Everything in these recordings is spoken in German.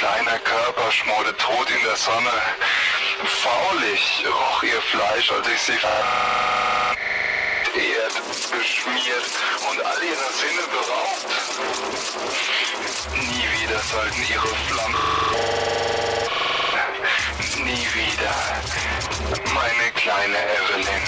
kleiner Körper schmorte tot in der Sonne. Faulig roch ihr Fleisch, als ich sie verehrt, beschmiert und all ihrer Sinne beraubt. Nie wieder sollten ihre Flammen... Nie wieder, meine kleine Evelyn.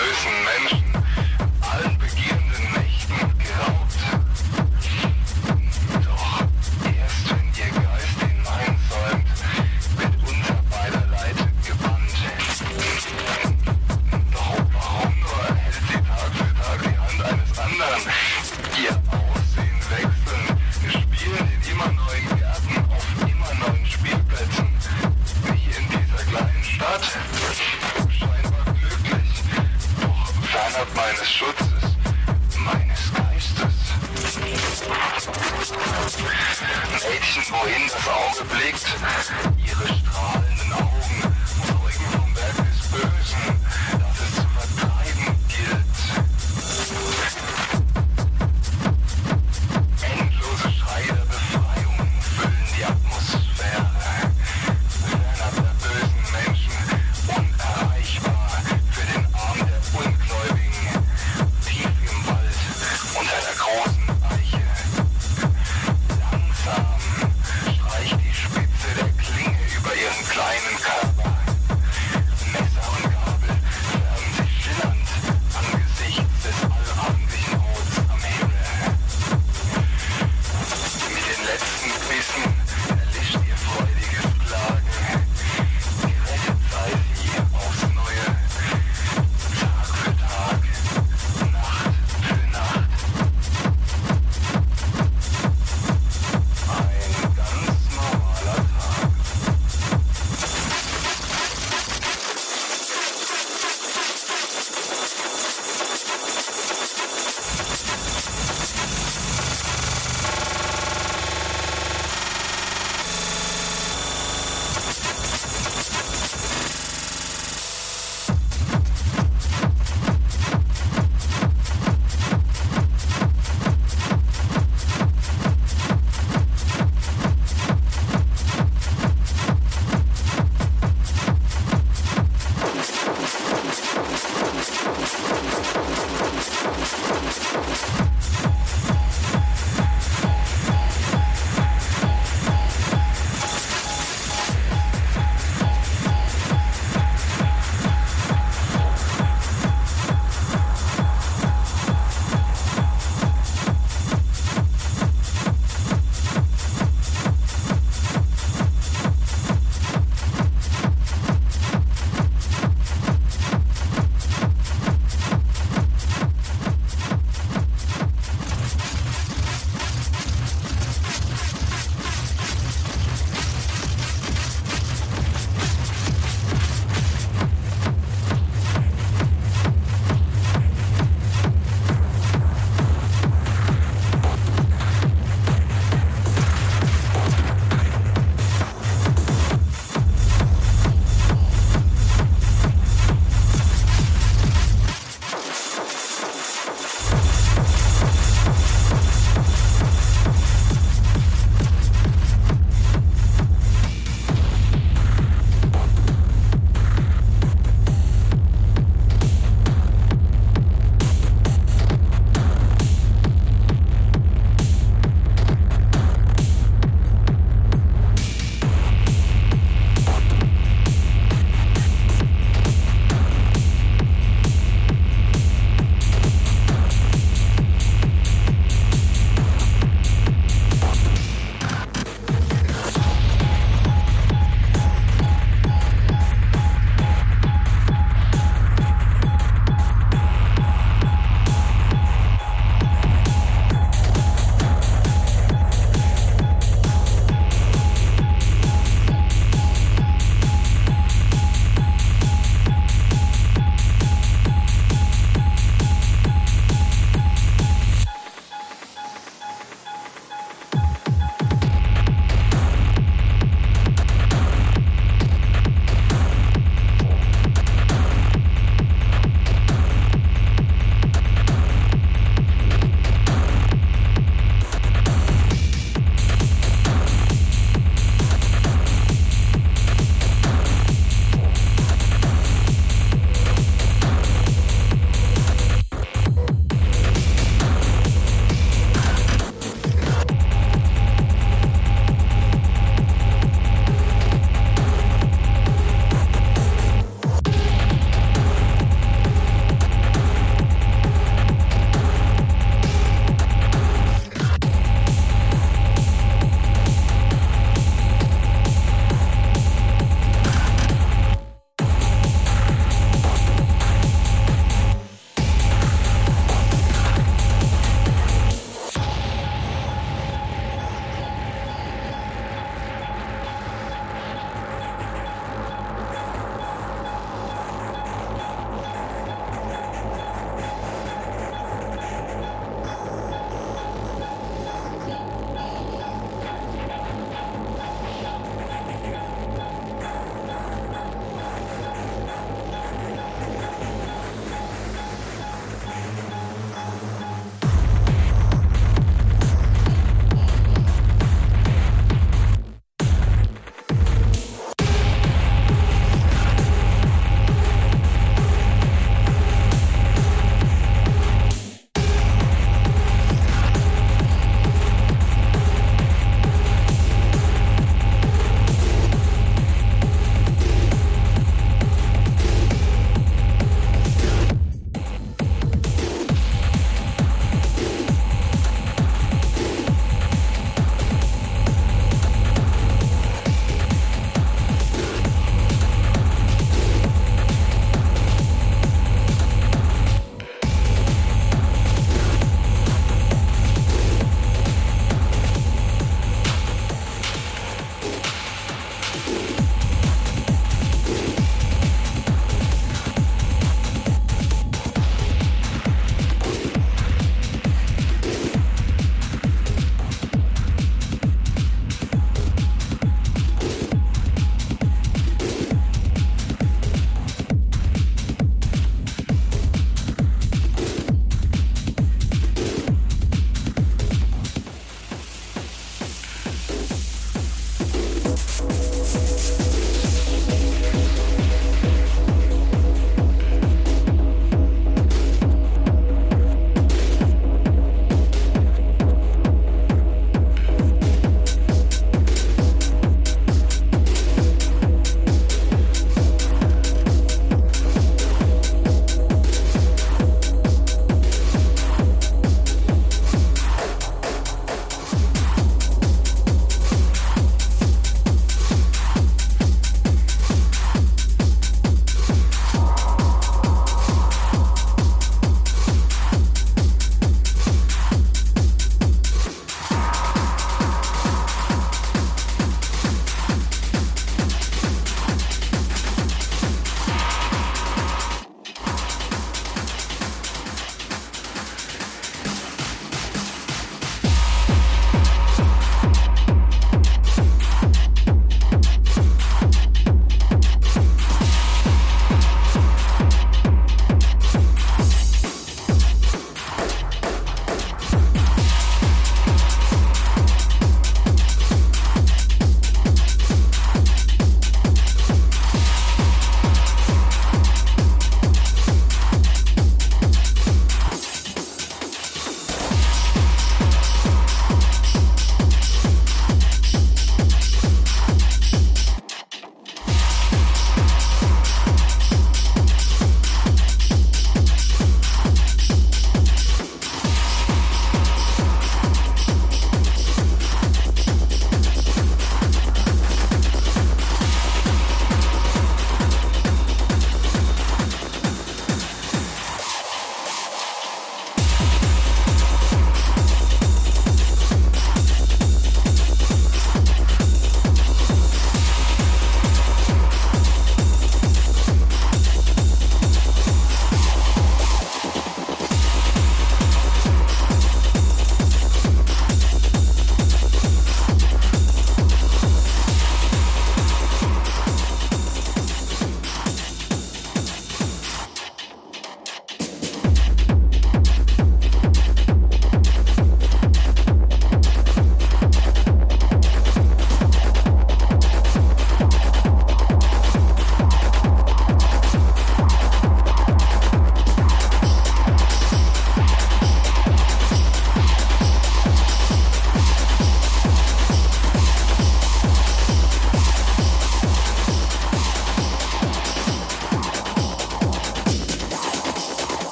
Menschen.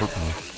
Chao, chao.